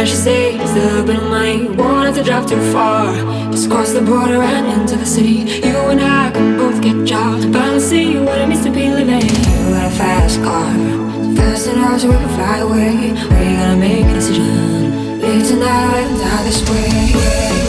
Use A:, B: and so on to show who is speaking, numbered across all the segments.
A: A little bit of money. Wanted to drive too far. Just cross the border and into the city. You and I can both get jobs. Finally see what it means to be living. You got a fast car. Fast enough so we can fly away. We're gonna make a decision. Live tonight and die this way.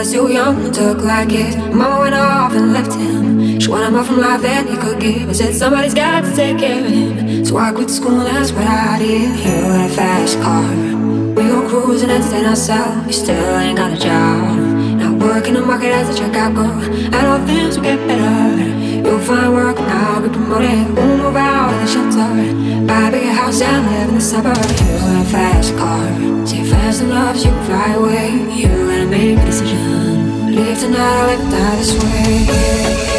A: Body's too young to talk like it. Mama went off and left him. She wanted more from life than he could give. I said somebody's got to take care of him. So I quit school, that's what I did. You got a fast car. We go cruising, entertain ourselves. You still ain't got a job. Now work in the market as a checkout girl. I know things will get better. You'll find work I'll be promoted. We'll move out of the shelter. Buy a bigger house and live in the suburbs. You got a fast car. Say fast enough you can fly away. You gotta make a decision. Live tonight or live die this way.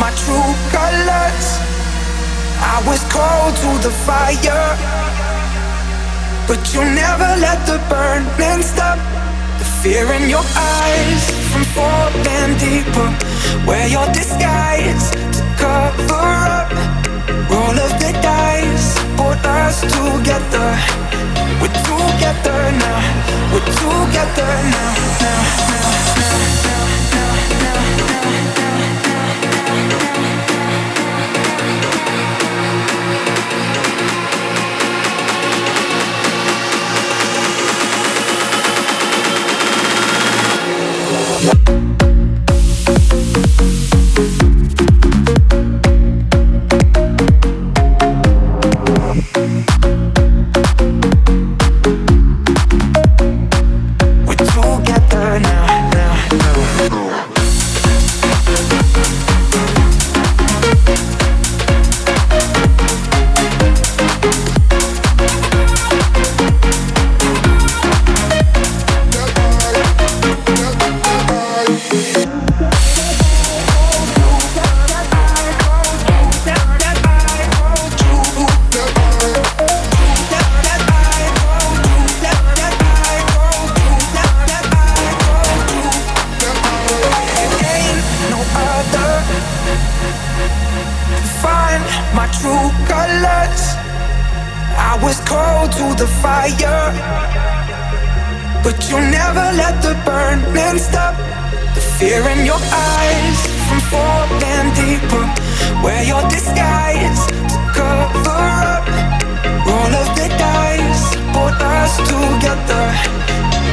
A: My
B: true colors. I was cold to the fire, but you never let the burning stop. The fear in your eyes from falling deeper. Wear your disguise to cover up. Roll of the dice, put us together. We're together now. We're together now. Now, now, now, now,
C: Wear your disguise to cover up. Roll of the
D: dice, put us together.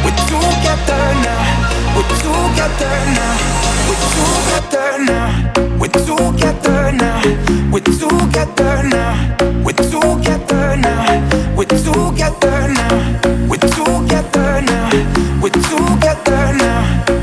D: We're together now. We're together now. We're together now. We're together now. We're together now. We're together now. We're together now. We're together now. We're together now.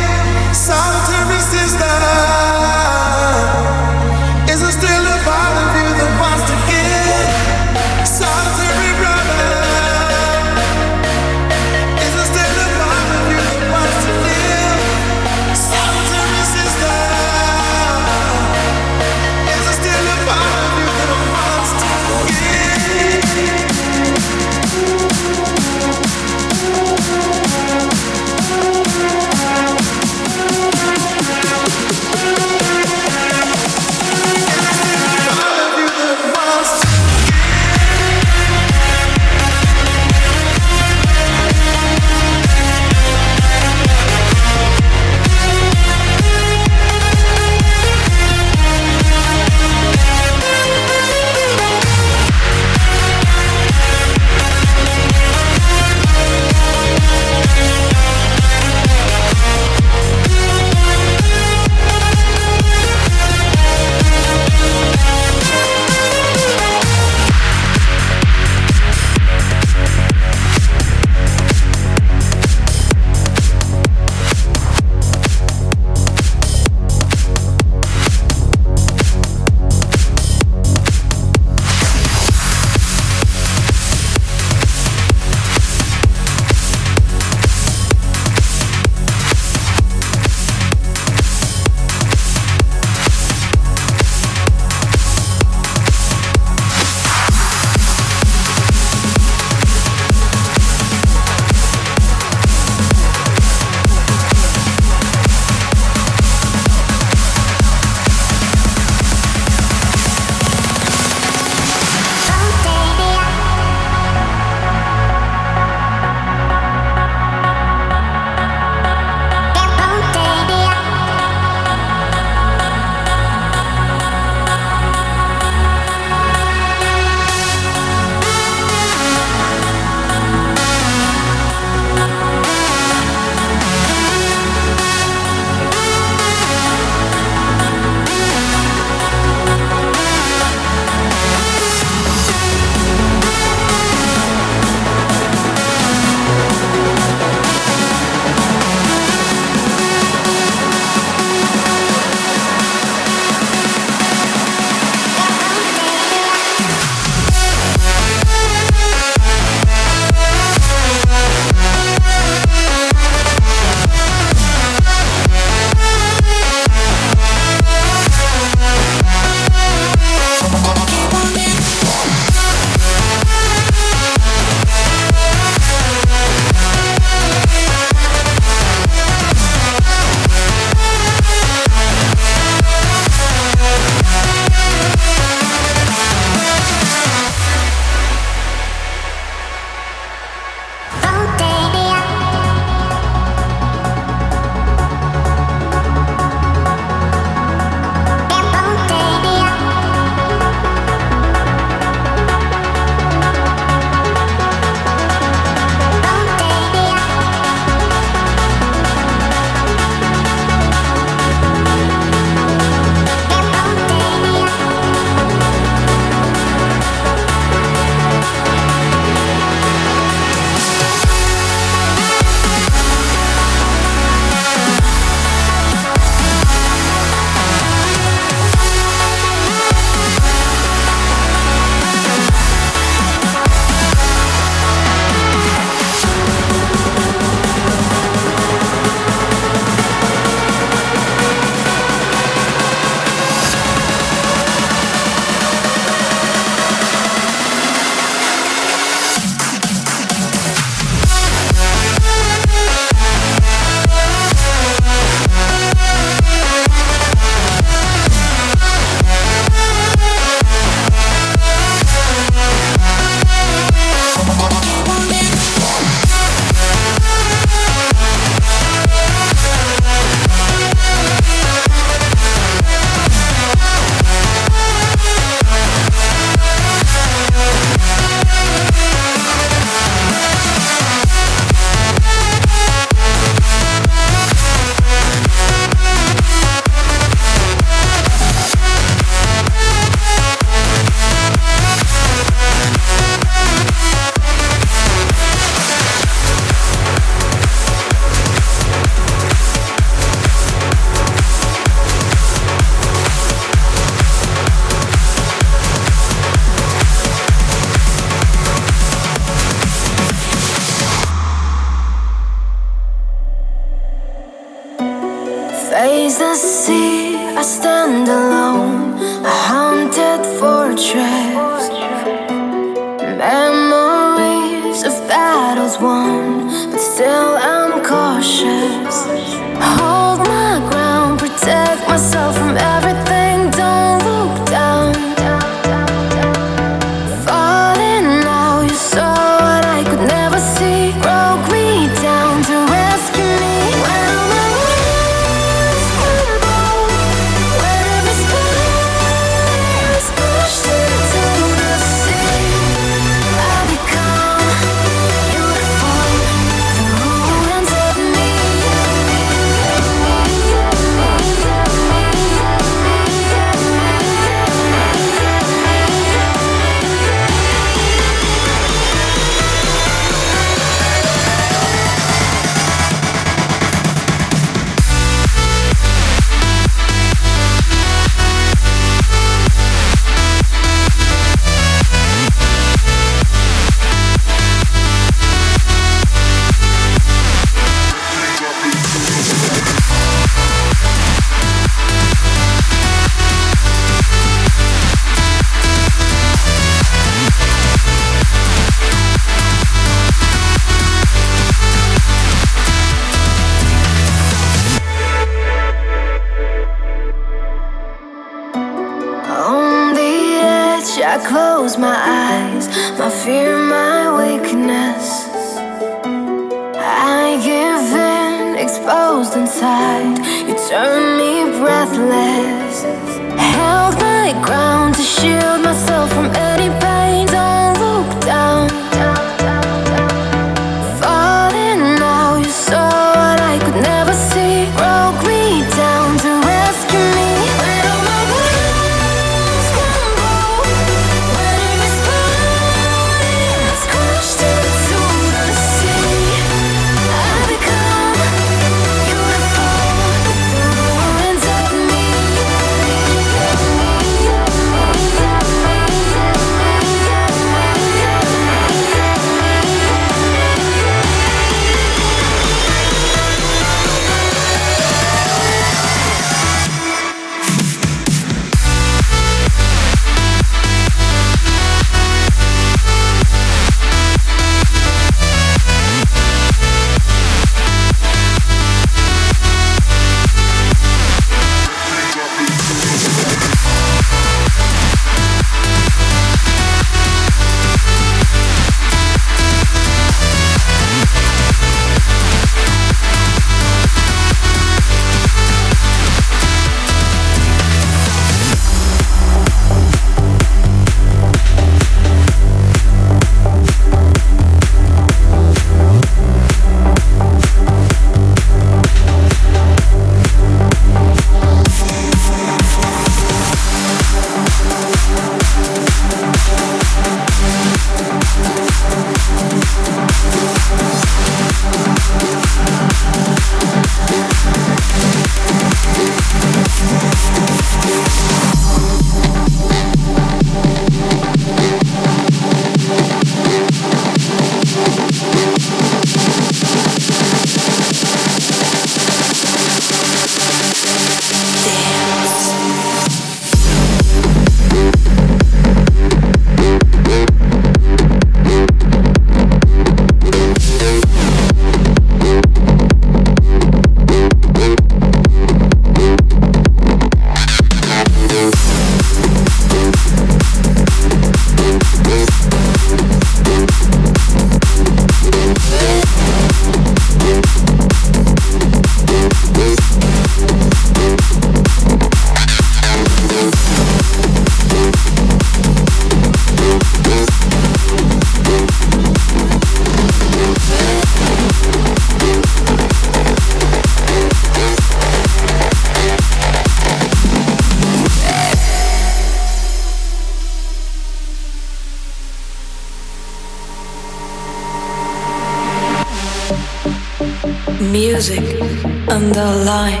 E: music underline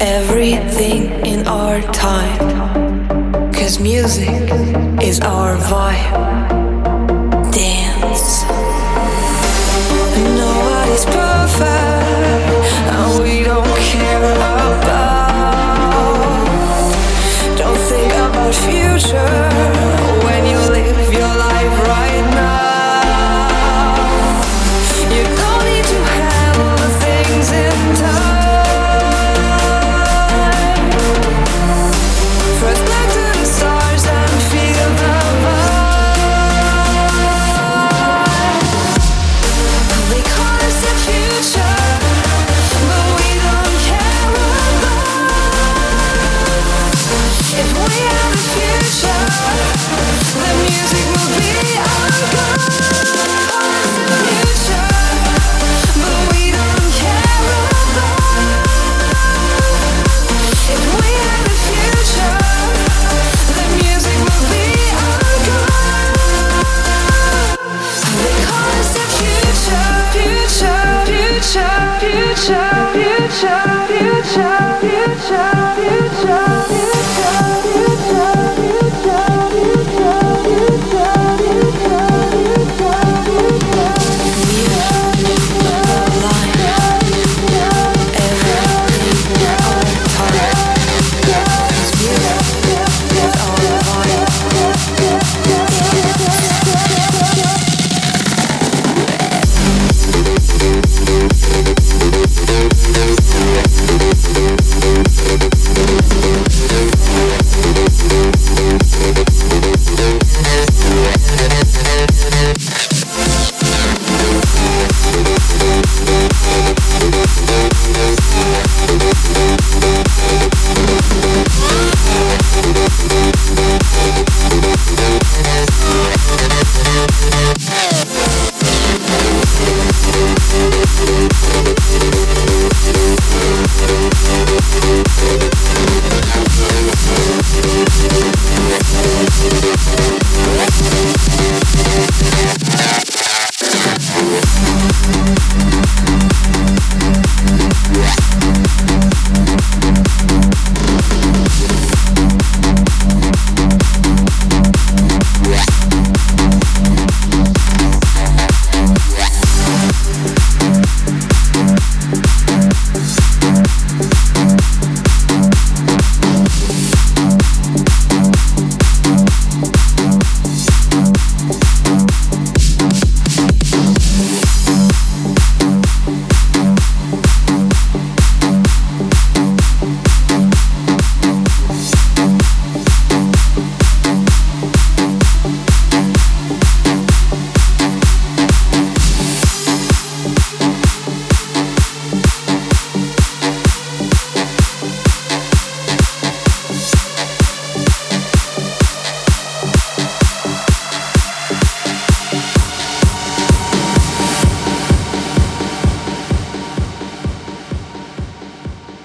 E: everything in our time. Cause music is our vibe. Dance. Nobody's perfect, and we don't care about. Don't think about future.